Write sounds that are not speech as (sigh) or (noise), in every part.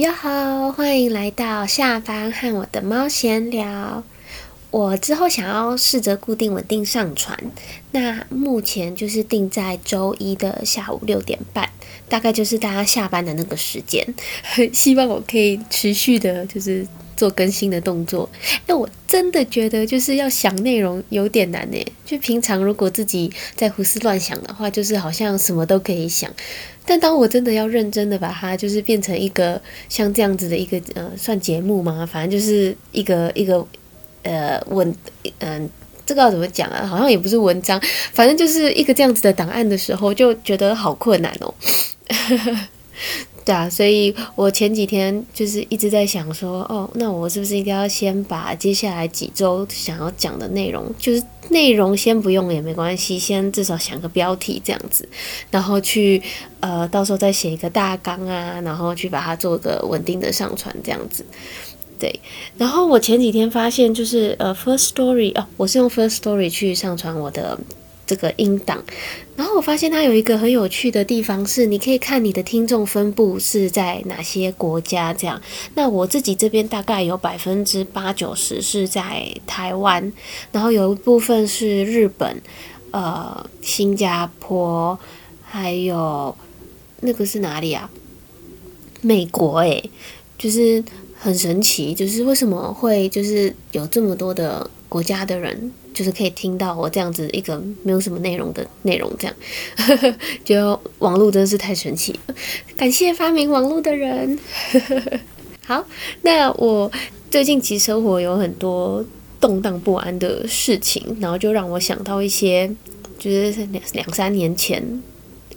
哟好，欢迎来到下班和我的猫闲聊。我之后想要试着固定稳定上传，那目前就是定在周一的下午六点半，大概就是大家下班的那个时间。(laughs) 希望我可以持续的，就是做更新的动作。那我真的觉得就是要想内容有点难呢。就平常如果自己在胡思乱想的话，就是好像什么都可以想。但当我真的要认真的把它，就是变成一个像这样子的一个呃，算节目吗？反正就是一个一个呃文嗯，这个要怎么讲啊？好像也不是文章，反正就是一个这样子的档案的时候，就觉得好困难哦。对啊，所以我前几天就是一直在想说，哦，那我是不是应该要先把接下来几周想要讲的内容，就是内容先不用也没关系，先至少想个标题这样子，然后去呃，到时候再写一个大纲啊，然后去把它做个稳定的上传这样子。对，然后我前几天发现就是呃，First Story 哦，我是用 First Story 去上传我的。这个音档，然后我发现它有一个很有趣的地方是，你可以看你的听众分布是在哪些国家。这样，那我自己这边大概有百分之八九十是在台湾，然后有一部分是日本、呃新加坡，还有那个是哪里啊？美国诶，就是很神奇，就是为什么会就是有这么多的国家的人。就是可以听到我这样子一个没有什么内容的内容，这样，(laughs) 觉得网络真是太神奇了。感谢发明网络的人。(laughs) 好，那我最近其实生活有很多动荡不安的事情，然后就让我想到一些，就是两两三年前，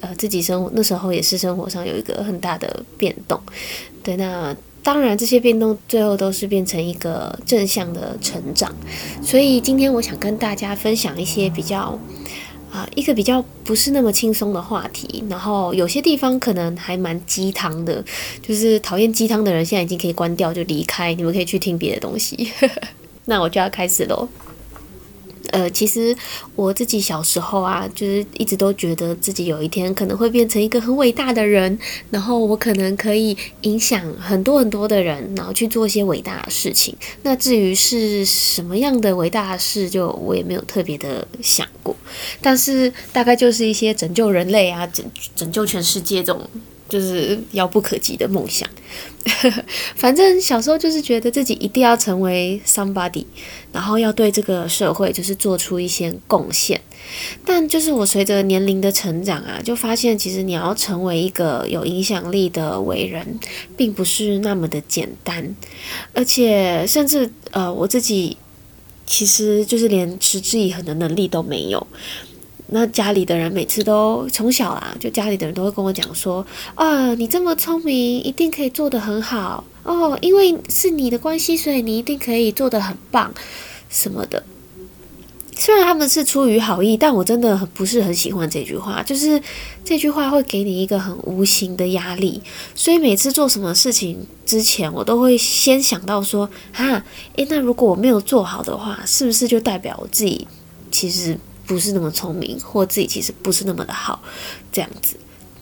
呃，自己生活那时候也是生活上有一个很大的变动。对，那。当然，这些变动最后都是变成一个正向的成长。所以今天我想跟大家分享一些比较啊，一个比较不是那么轻松的话题。然后有些地方可能还蛮鸡汤的，就是讨厌鸡汤的人现在已经可以关掉就离开，你们可以去听别的东西。(laughs) 那我就要开始喽。呃，其实我自己小时候啊，就是一直都觉得自己有一天可能会变成一个很伟大的人，然后我可能可以影响很多很多的人，然后去做一些伟大的事情。那至于是什么样的伟大的事，就我也没有特别的想过。但是大概就是一些拯救人类啊，拯拯救全世界这种。就是遥不可及的梦想，(laughs) 反正小时候就是觉得自己一定要成为 somebody，然后要对这个社会就是做出一些贡献。但就是我随着年龄的成长啊，就发现其实你要成为一个有影响力的伟人，并不是那么的简单，而且甚至呃我自己其实就是连持之以恒的能力都没有。那家里的人每次都从小啊，就家里的人都会跟我讲说，啊，你这么聪明，一定可以做得很好哦，因为是你的关系，所以你一定可以做得很棒，什么的。虽然他们是出于好意，但我真的很不是很喜欢这句话，就是这句话会给你一个很无形的压力，所以每次做什么事情之前，我都会先想到说，哈，诶，那如果我没有做好的话，是不是就代表我自己其实？不是那么聪明，或自己其实不是那么的好，这样子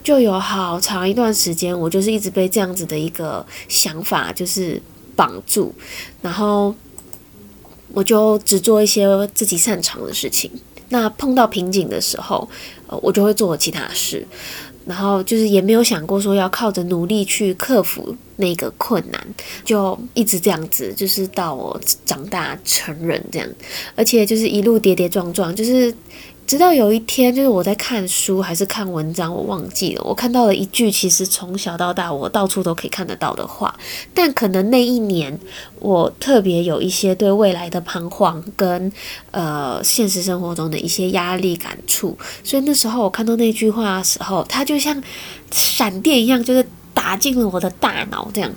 就有好长一段时间，我就是一直被这样子的一个想法就是绑住，然后我就只做一些自己擅长的事情。那碰到瓶颈的时候，呃，我就会做其他事。然后就是也没有想过说要靠着努力去克服那个困难，就一直这样子，就是到我长大成人这样，而且就是一路跌跌撞撞，就是。直到有一天，就是我在看书还是看文章，我忘记了。我看到了一句，其实从小到大我到处都可以看得到的话。但可能那一年，我特别有一些对未来的彷徨，跟呃现实生活中的一些压力感触。所以那时候我看到那句话的时候，它就像闪电一样，就是打进了我的大脑，这样。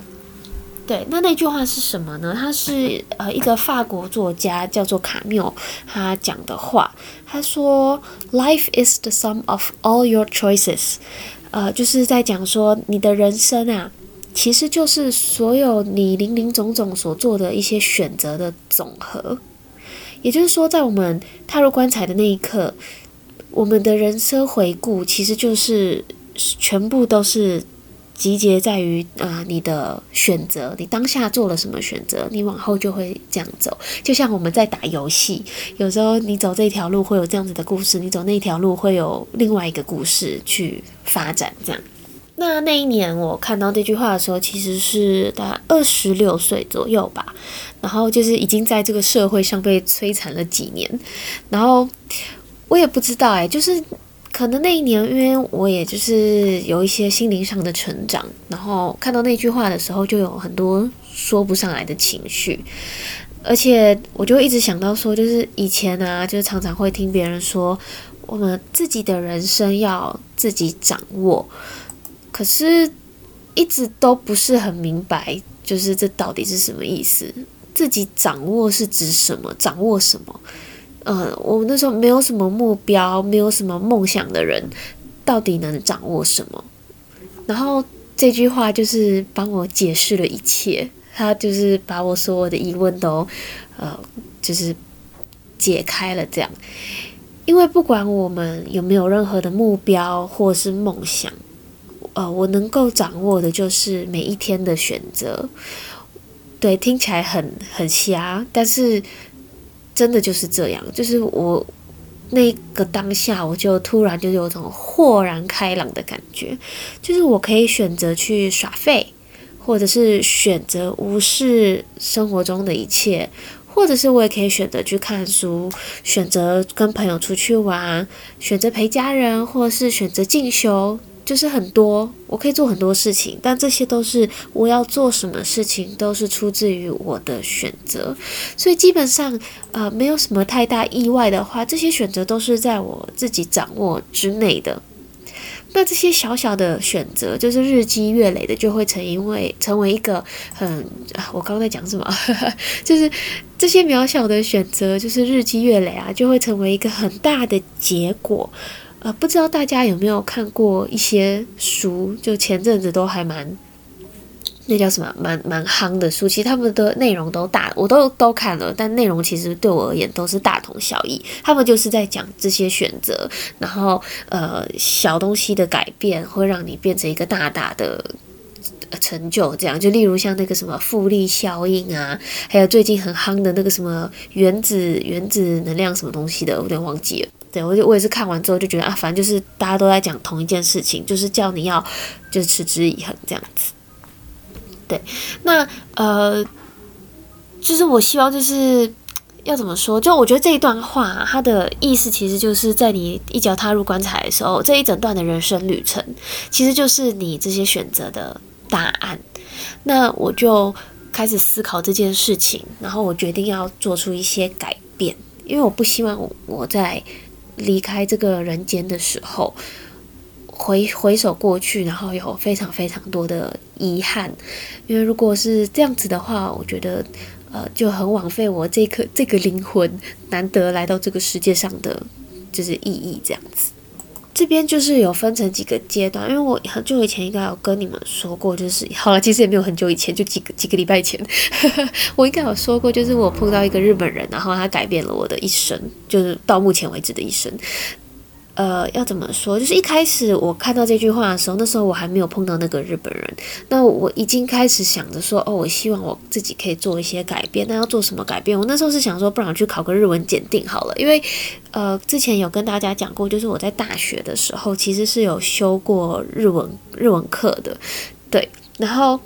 对，那那句话是什么呢？他是呃一个法国作家叫做卡缪，他讲的话。他说：“Life is the sum of all your choices。”呃，就是在讲说你的人生啊，其实就是所有你林林总总所做的一些选择的总和。也就是说，在我们踏入棺材的那一刻，我们的人生回顾其实就是全部都是。集结在于啊，你的选择，你当下做了什么选择，你往后就会这样走。就像我们在打游戏，有时候你走这条路会有这样子的故事，你走那条路会有另外一个故事去发展。这样，那那一年我看到这句话的时候，其实是大概二十六岁左右吧。然后就是已经在这个社会上被摧残了几年，然后我也不知道哎，就是。可能那一年，因为我也就是有一些心灵上的成长，然后看到那句话的时候，就有很多说不上来的情绪，而且我就一直想到说，就是以前啊，就是常常会听别人说，我们自己的人生要自己掌握，可是一直都不是很明白，就是这到底是什么意思？自己掌握是指什么？掌握什么？呃，我们那时候没有什么目标，没有什么梦想的人，到底能掌握什么？然后这句话就是帮我解释了一切，他就是把我所有的疑问都，呃，就是解开了。这样，因为不管我们有没有任何的目标或是梦想，呃，我能够掌握的就是每一天的选择。对，听起来很很瞎，但是。真的就是这样，就是我那个当下，我就突然就有种豁然开朗的感觉，就是我可以选择去耍废，或者是选择无视生活中的一切，或者是我也可以选择去看书，选择跟朋友出去玩，选择陪家人，或者是选择进修。就是很多，我可以做很多事情，但这些都是我要做什么事情，都是出自于我的选择，所以基本上，呃，没有什么太大意外的话，这些选择都是在我自己掌握之内的。那这些小小的选择，就是日积月累的，就会成因为成为一个很……我刚刚在讲什么？(laughs) 就是这些渺小的选择，就是日积月累啊，就会成为一个很大的结果。呃，不知道大家有没有看过一些书？就前阵子都还蛮，那叫什么，蛮蛮夯的书。其实他们的内容都大，我都都看了，但内容其实对我而言都是大同小异。他们就是在讲这些选择，然后呃，小东西的改变会让你变成一个大大的成就。这样，就例如像那个什么复利效应啊，还有最近很夯的那个什么原子原子能量什么东西的，我有点忘记了。对，我就我也是看完之后就觉得啊，反正就是大家都在讲同一件事情，就是叫你要就持之以恒这样子。对，那呃，就是我希望就是要怎么说？就我觉得这一段话它的意思其实就是在你一脚踏入棺材的时候，这一整段的人生旅程，其实就是你这些选择的答案。那我就开始思考这件事情，然后我决定要做出一些改变，因为我不希望我我在。离开这个人间的时候，回回首过去，然后有非常非常多的遗憾，因为如果是这样子的话，我觉得呃就很枉费我这颗这个灵魂难得来到这个世界上的就是意义这样子。这边就是有分成几个阶段，因为我很久以前应该有跟你们说过，就是好了，其实也没有很久以前，就几个几个礼拜前，(laughs) 我应该有说过，就是我碰到一个日本人，然后他改变了我的一生，就是到目前为止的一生。呃，要怎么说？就是一开始我看到这句话的时候，那时候我还没有碰到那个日本人，那我已经开始想着说，哦，我希望我自己可以做一些改变。那要做什么改变？我那时候是想说，不然去考个日文检定好了，因为呃，之前有跟大家讲过，就是我在大学的时候其实是有修过日文日文课的，对，然后。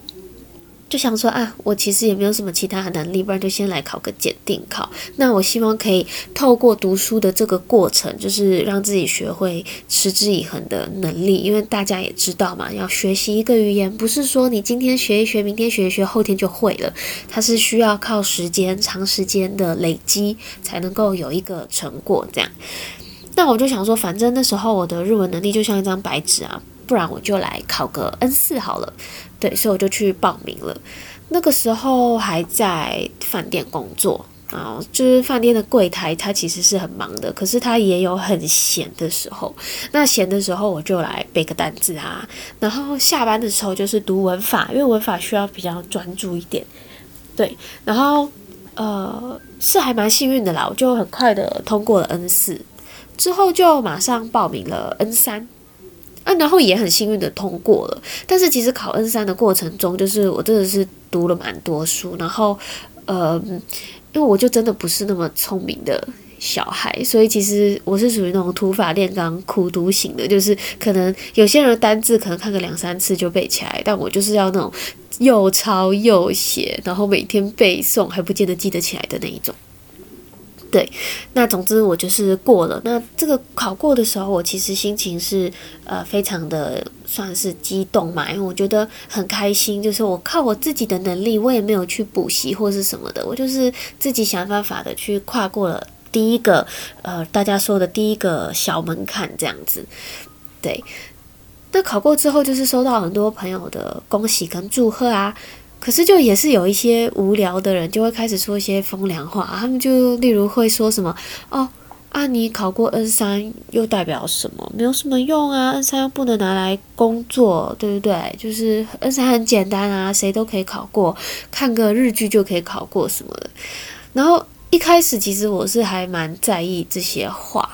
就想说啊，我其实也没有什么其他的能力，不然就先来考个检定考。那我希望可以透过读书的这个过程，就是让自己学会持之以恒的能力。因为大家也知道嘛，要学习一个语言，不是说你今天学一学，明天学一学，后天就会了。它是需要靠时间、长时间的累积，才能够有一个成果。这样，那我就想说，反正那时候我的日文能力就像一张白纸啊。不然我就来考个 N 四好了，对，所以我就去报名了。那个时候还在饭店工作啊，就是饭店的柜台，他其实是很忙的，可是他也有很闲的时候。那闲的时候我就来背个单字啊，然后下班的时候就是读文法，因为文法需要比较专注一点。对，然后呃是还蛮幸运的啦，我就很快的通过了 N 四，之后就马上报名了 N 三。啊，然后也很幸运的通过了。但是其实考 N 三的过程中，就是我真的是读了蛮多书，然后呃，因为我就真的不是那么聪明的。小孩，所以其实我是属于那种土法炼钢、苦读型的，就是可能有些人单字可能看个两三次就背起来，但我就是要那种又抄又写，然后每天背诵还不见得记得起来的那一种。对，那总之我就是过了。那这个考过的时候，我其实心情是呃非常的算是激动嘛，因为我觉得很开心，就是我靠我自己的能力，我也没有去补习或是什么的，我就是自己想办法的去跨过了。第一个，呃，大家说的第一个小门槛这样子，对。那考过之后，就是收到很多朋友的恭喜跟祝贺啊。可是就也是有一些无聊的人，就会开始说一些风凉话。他们就例如会说什么：“哦，啊，你考过 N 三又代表什么？没有什么用啊，N 三又不能拿来工作，对不对？就是 N 三很简单啊，谁都可以考过，看个日剧就可以考过什么的。”然后。一开始其实我是还蛮在意这些话，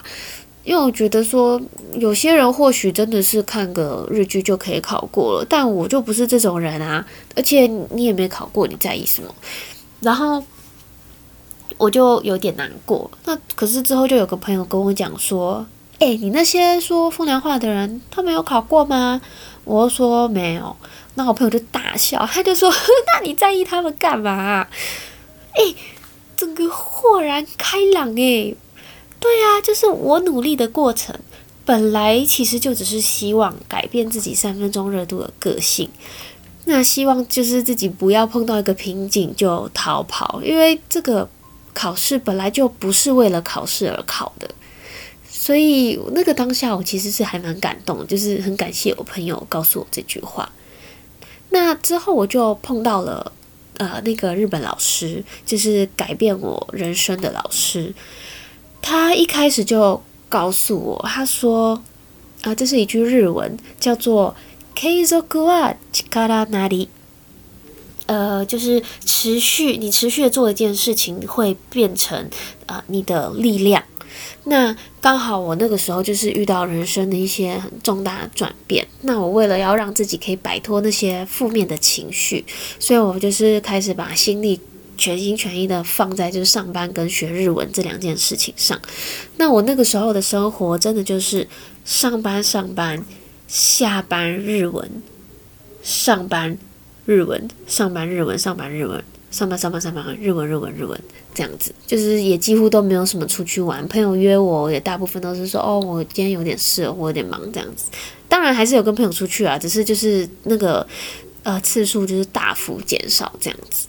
因为我觉得说有些人或许真的是看个日剧就可以考过了，但我就不是这种人啊，而且你也没考过，你在意什么？然后我就有点难过。那可是之后就有个朋友跟我讲说：“哎，你那些说风凉话的人，他们有考过吗？”我说没有。那我朋友就大笑，他就说：“ (laughs) 那你在意他们干嘛？”哎。整个豁然开朗诶，对啊，就是我努力的过程，本来其实就只是希望改变自己三分钟热度的个性，那希望就是自己不要碰到一个瓶颈就逃跑，因为这个考试本来就不是为了考试而考的，所以那个当下我其实是还蛮感动，就是很感谢我朋友告诉我这句话。那之后我就碰到了。呃，那个日本老师就是改变我人生的老师。他一开始就告诉我，他说：“啊，这是一句日文，叫做 ‘keizoku wa chikara nari’，呃，就是持续，你持续的做一件事情，会变成啊你的力量。”那刚好我那个时候就是遇到人生的一些很重大的转变，那我为了要让自己可以摆脱那些负面的情绪，所以我就是开始把心力全心全意的放在就是上班跟学日文这两件事情上。那我那个时候的生活真的就是上班上班，下班日文，上班日文，上班日文，上班日文。上班上班上班，日文日文日文这样子，就是也几乎都没有什么出去玩。朋友约我也大部分都是说，哦，我今天有点事，我有点忙这样子。当然还是有跟朋友出去啊，只是就是那个呃次数就是大幅减少这样子。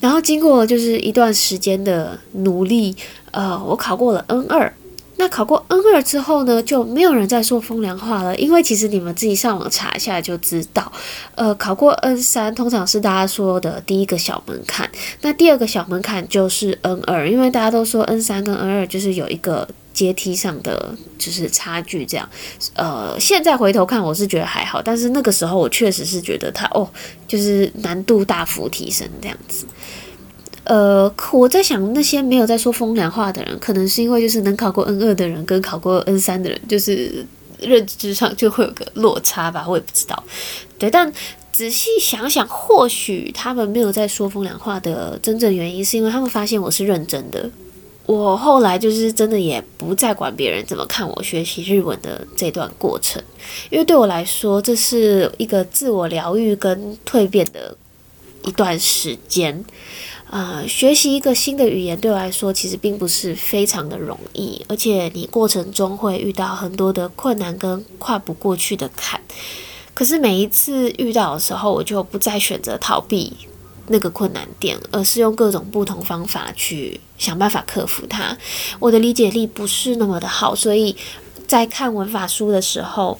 然后经过就是一段时间的努力，呃，我考过了 N 二。那考过 N 二之后呢，就没有人再说风凉话了，因为其实你们自己上网查一下就知道，呃，考过 N 三通常是大家说的第一个小门槛，那第二个小门槛就是 N 二，因为大家都说 N 三跟 N 二就是有一个阶梯上的就是差距这样，呃，现在回头看我是觉得还好，但是那个时候我确实是觉得它哦，就是难度大幅提升这样子。呃，我在想那些没有在说风凉话的人，可能是因为就是能考过 N 二的人跟考过 N 三的人，就是认知上就会有个落差吧，我也不知道。对，但仔细想想，或许他们没有在说风凉话的真正原因，是因为他们发现我是认真的。我后来就是真的也不再管别人怎么看我学习日文的这段过程，因为对我来说，这是一个自我疗愈跟蜕变的一段时间。啊，学习一个新的语言对我来说其实并不是非常的容易，而且你过程中会遇到很多的困难跟跨不过去的坎。可是每一次遇到的时候，我就不再选择逃避那个困难点，而是用各种不同方法去想办法克服它。我的理解力不是那么的好，所以在看文法书的时候。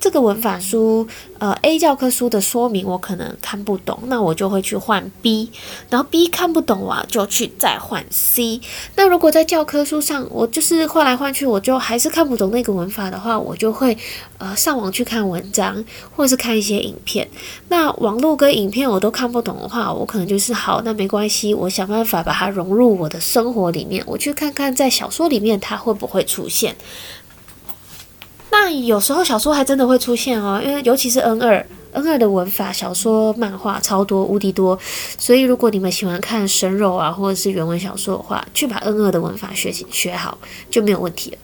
这个文法书，呃，A 教科书的说明我可能看不懂，那我就会去换 B，然后 B 看不懂啊，就去再换 C。那如果在教科书上，我就是换来换去，我就还是看不懂那个文法的话，我就会呃上网去看文章，或是看一些影片。那网络跟影片我都看不懂的话，我可能就是好，那没关系，我想办法把它融入我的生活里面，我去看看在小说里面它会不会出现。那有时候小说还真的会出现哦，因为尤其是 N 二。N 二的文法，小说、漫画超多，无敌多。所以如果你们喜欢看生肉啊，或者是原文小说的话，去把 N 二的文法学习学好，就没有问题了。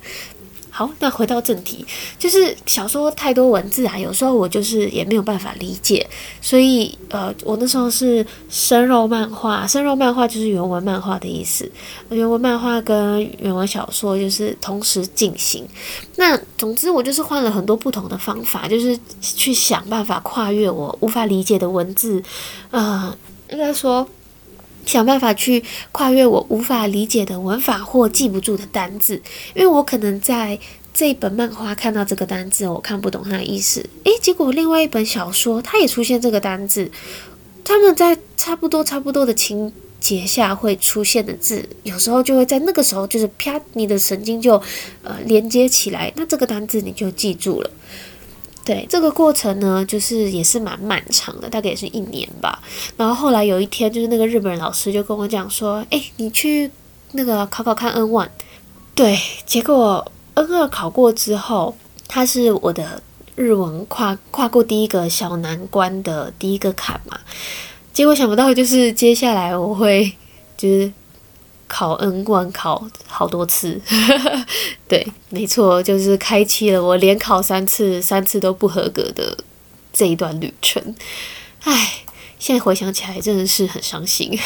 好，那回到正题，就是小说太多文字啊，有时候我就是也没有办法理解，所以呃，我那时候是生肉漫画，生肉漫画就是原文漫画的意思，原文漫画跟原文小说就是同时进行。那总之，我就是换了很多不同的方法，就是去想办法跨越我无法理解的文字，呃，应该说。想办法去跨越我无法理解的文法或记不住的单字，因为我可能在这一本漫画看到这个单字，我看不懂它的意思。诶，结果另外一本小说它也出现这个单字，他们在差不多差不多的情节下会出现的字，有时候就会在那个时候就是啪，你的神经就呃连接起来，那这个单字你就记住了。对这个过程呢，就是也是蛮漫长的，大概也是一年吧。然后后来有一天，就是那个日本人老师就跟我讲说：“哎，你去那个考考看 N one。”对，结果 N 二考过之后，他是我的日文跨跨过第一个小难关的第一个坎嘛。结果想不到，就是接下来我会就是。考 N 关考好多次，(laughs) 对，没错，就是开启了我连考三次，三次都不合格的这一段旅程。唉，现在回想起来真的是很伤心。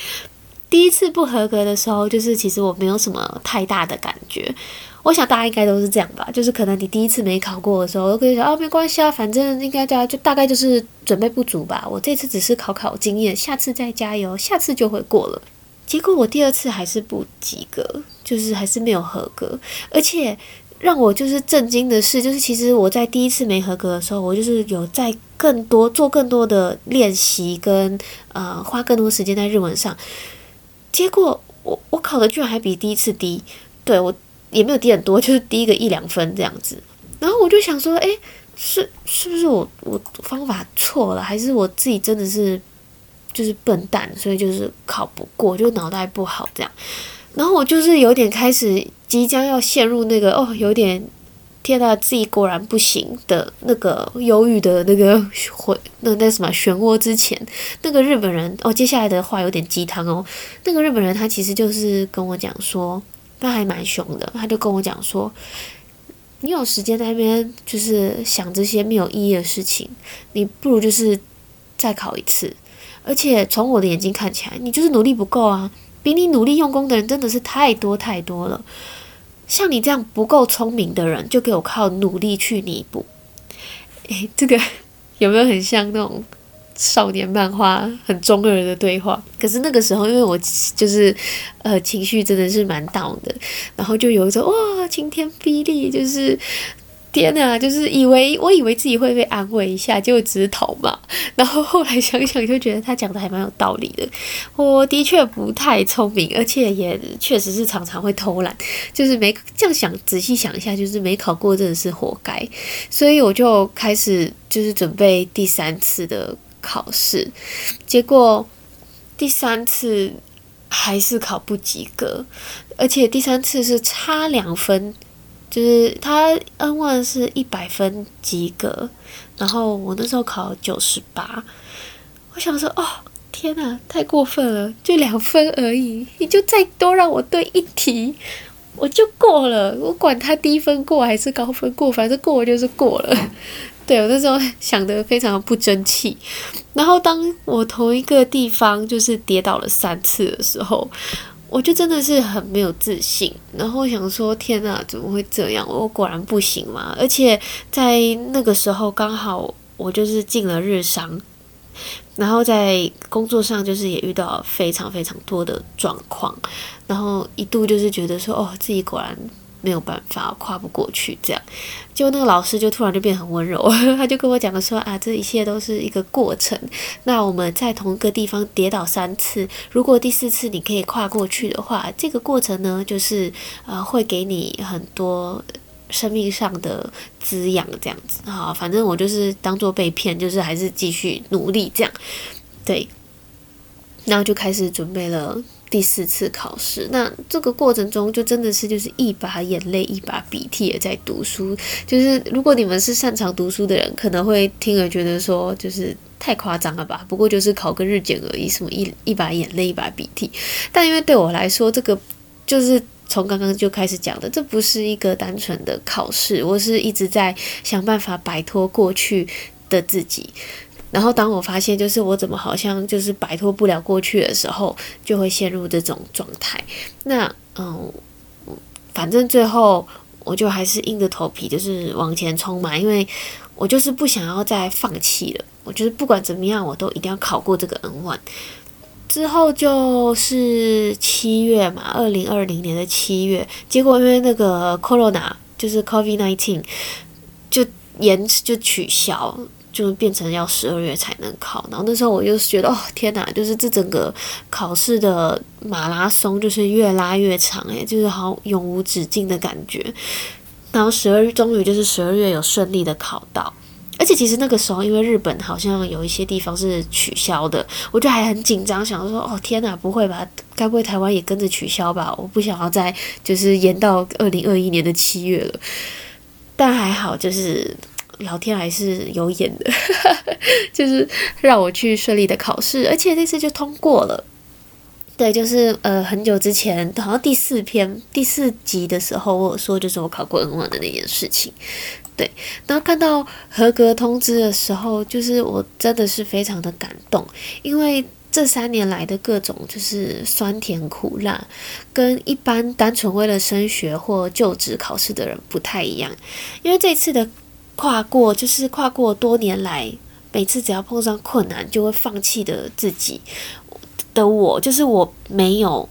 (laughs) 第一次不合格的时候，就是其实我没有什么太大的感觉。我想大家应该都是这样吧，就是可能你第一次没考过的时候，都可以说啊，没关系啊，反正应该大家就大概就是准备不足吧。我这次只是考考经验，下次再加油，下次就会过了。结果我第二次还是不及格，就是还是没有合格。而且让我就是震惊的是，就是其实我在第一次没合格的时候，我就是有在更多做更多的练习，跟呃花更多时间在日文上。结果我我考的居然还比第一次低，对我也没有低很多，就是低个一两分这样子。然后我就想说，诶，是是不是我我方法错了，还是我自己真的是？就是笨蛋，所以就是考不过，就脑袋不好这样。然后我就是有点开始即将要陷入那个哦，有点天呐，自己果然不行的那个忧郁的那个回那那什么漩涡之前，那个日本人哦，接下来的话有点鸡汤哦。那个日本人他其实就是跟我讲说，他还蛮凶的，他就跟我讲说，你有时间在那边就是想这些没有意义的事情，你不如就是再考一次。而且从我的眼睛看起来，你就是努力不够啊！比你努力用功的人真的是太多太多了。像你这样不够聪明的人，就给我靠努力去弥补。诶，这个 (laughs) 有没有很像那种少年漫画很中二的对话？可是那个时候，因为我就是呃情绪真的是蛮大的，然后就有一种哇晴天霹雳，就是。天呐，就是以为我以为自己会被安慰一下，结果只是逃嘛。然后后来想想，就觉得他讲的还蛮有道理的。我的确不太聪明，而且也确实是常常会偷懒。就是没这样想，仔细想一下，就是没考过真的是活该。所以我就开始就是准备第三次的考试，结果第三次还是考不及格，而且第三次是差两分。就是他 N one 是一百分及格，然后我那时候考九十八，我想说哦天呐，太过分了，就两分而已，你就再多让我对一题，我就过了，我管他低分过还是高分过，反正过就是过了。(laughs) 对我那时候想的非常不争气，然后当我同一个地方就是跌倒了三次的时候。我就真的是很没有自信，然后想说天呐，怎么会这样？我果然不行嘛！而且在那个时候刚好我就是进了日商，然后在工作上就是也遇到非常非常多的状况，然后一度就是觉得说哦，自己果然。没有办法跨不过去，这样，就那个老师就突然就变很温柔，(laughs) 他就跟我讲了说啊，这一切都是一个过程。那我们在同一个地方跌倒三次，如果第四次你可以跨过去的话，这个过程呢，就是呃会给你很多生命上的滋养，这样子啊。反正我就是当做被骗，就是还是继续努力这样，对。然后就开始准备了第四次考试。那这个过程中就真的是就是一把眼泪一把鼻涕也在读书。就是如果你们是擅长读书的人，可能会听了觉得说就是太夸张了吧？不过就是考个日检而已，什么一一把眼泪一把鼻涕。但因为对我来说，这个就是从刚刚就开始讲的，这不是一个单纯的考试，我是一直在想办法摆脱过去的自己。然后当我发现，就是我怎么好像就是摆脱不了过去的时候，就会陷入这种状态。那嗯，反正最后我就还是硬着头皮，就是往前冲嘛，因为我就是不想要再放弃了。我觉得不管怎么样，我都一定要考过这个 N one。之后就是七月嘛，二零二零年的七月，结果因为那个 Corona，就是 Covid nineteen，就延迟就取消。就变成要十二月才能考，然后那时候我就觉得，哦天哪，就是这整个考试的马拉松就是越拉越长，诶，就是好永无止境的感觉。然后十二月终于就是十二月有顺利的考到，而且其实那个时候因为日本好像有一些地方是取消的，我就还很紧张，想说，哦天哪，不会吧？该不会台湾也跟着取消吧？我不想要再就是延到二零二一年的七月了。但还好，就是。聊天还是有演的，(laughs) 就是让我去顺利的考试，而且这次就通过了。对，就是呃很久之前，好像第四篇第四集的时候，我有说就是我考过 N 1的那件事情。对，然后看到合格通知的时候，就是我真的是非常的感动，因为这三年来的各种就是酸甜苦辣，跟一般单纯为了升学或就职考试的人不太一样，因为这次的。跨过就是跨过多年来，每次只要碰上困难就会放弃的自己的我，就是我没有，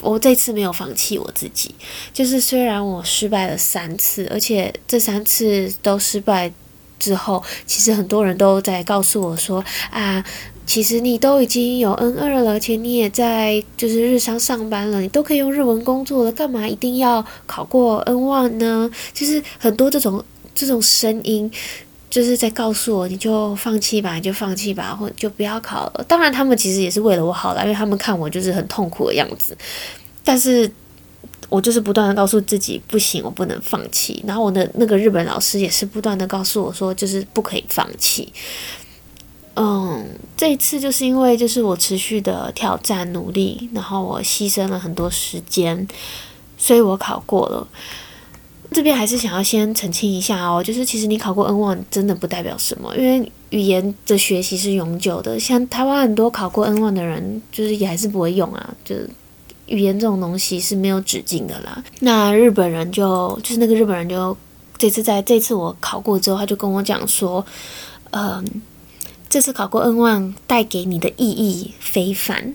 我这次没有放弃我自己。就是虽然我失败了三次，而且这三次都失败之后，其实很多人都在告诉我说啊，其实你都已经有 N 二了，而且你也在就是日商上班了，你都可以用日文工作了，干嘛一定要考过 N one 呢？就是很多这种。这种声音就是在告诉我，你就放弃吧，你就放弃吧，或就不要考了。当然，他们其实也是为了我好了，因为他们看我就是很痛苦的样子。但是我就是不断的告诉自己，不行，我不能放弃。然后我的那个日本老师也是不断的告诉我说，就是不可以放弃。嗯，这一次就是因为就是我持续的挑战努力，然后我牺牲了很多时间，所以我考过了。这边还是想要先澄清一下哦，就是其实你考过 N one 真的不代表什么，因为语言的学习是永久的。像台湾很多考过 N one 的人，就是也还是不会用啊，就是语言这种东西是没有止境的啦。那日本人就就是那个日本人就这次在这次我考过之后，他就跟我讲说，嗯，这次考过 N one 带给你的意义非凡，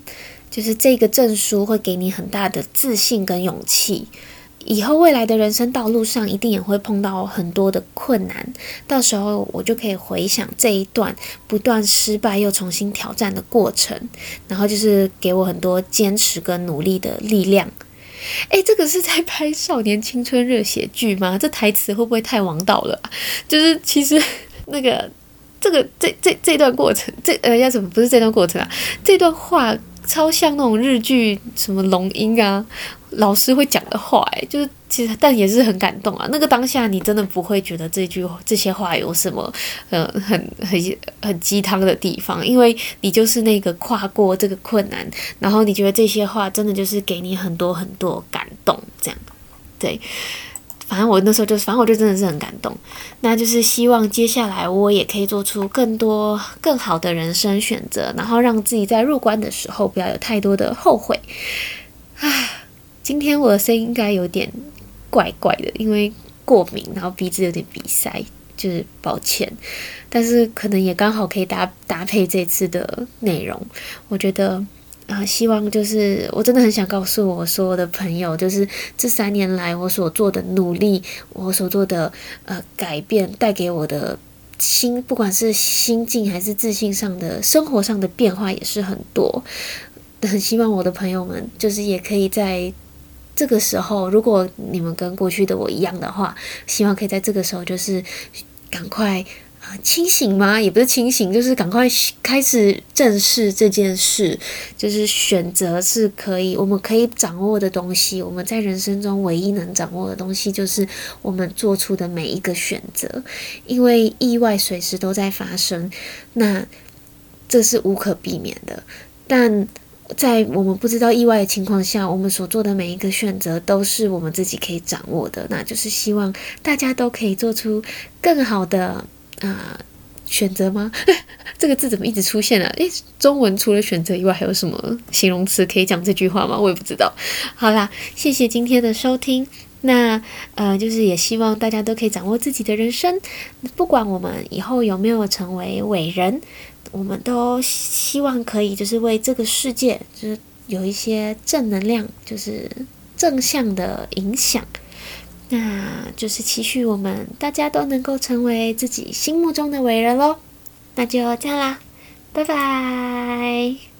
就是这个证书会给你很大的自信跟勇气。以后未来的人生道路上，一定也会碰到很多的困难。到时候我就可以回想这一段不断失败又重新挑战的过程，然后就是给我很多坚持跟努力的力量。诶，这个是在拍少年青春热血剧吗？这台词会不会太王道了？就是其实那个这个这这这段过程，这呃要怎么不是这段过程啊？这段话超像那种日剧什么龙樱啊。老师会讲的话，哎，就是其实，但也是很感动啊。那个当下，你真的不会觉得这句这些话有什么，呃，很很很鸡汤的地方，因为你就是那个跨过这个困难，然后你觉得这些话真的就是给你很多很多感动，这样，对。反正我那时候就，反正我就真的是很感动。那就是希望接下来我也可以做出更多更好的人生选择，然后让自己在入关的时候不要有太多的后悔，唉。今天我的声音应该有点怪怪的，因为过敏，然后鼻子有点鼻塞，就是抱歉。但是可能也刚好可以搭搭配这次的内容。我觉得啊，希望就是我真的很想告诉我所有的朋友，就是这三年来我所做的努力，我所做的呃改变，带给我的心，不管是心境还是自信上的生活上的变化也是很多。很希望我的朋友们就是也可以在。这个时候，如果你们跟过去的我一样的话，希望可以在这个时候就是赶快啊清醒吗？也不是清醒，就是赶快开始正视这件事。就是选择是可以，我们可以掌握的东西。我们在人生中唯一能掌握的东西，就是我们做出的每一个选择。因为意外随时都在发生，那这是无可避免的。但在我们不知道意外的情况下，我们所做的每一个选择都是我们自己可以掌握的。那就是希望大家都可以做出更好的。啊，选择吗？(laughs) 这个字怎么一直出现了？诶，中文除了选择以外，还有什么形容词可以讲这句话吗？我也不知道。好啦，谢谢今天的收听。那呃，就是也希望大家都可以掌握自己的人生，不管我们以后有没有成为伟人，我们都希望可以就是为这个世界，就是有一些正能量，就是正向的影响。那就是期许我们大家都能够成为自己心目中的伟人喽。那就这样啦，拜拜。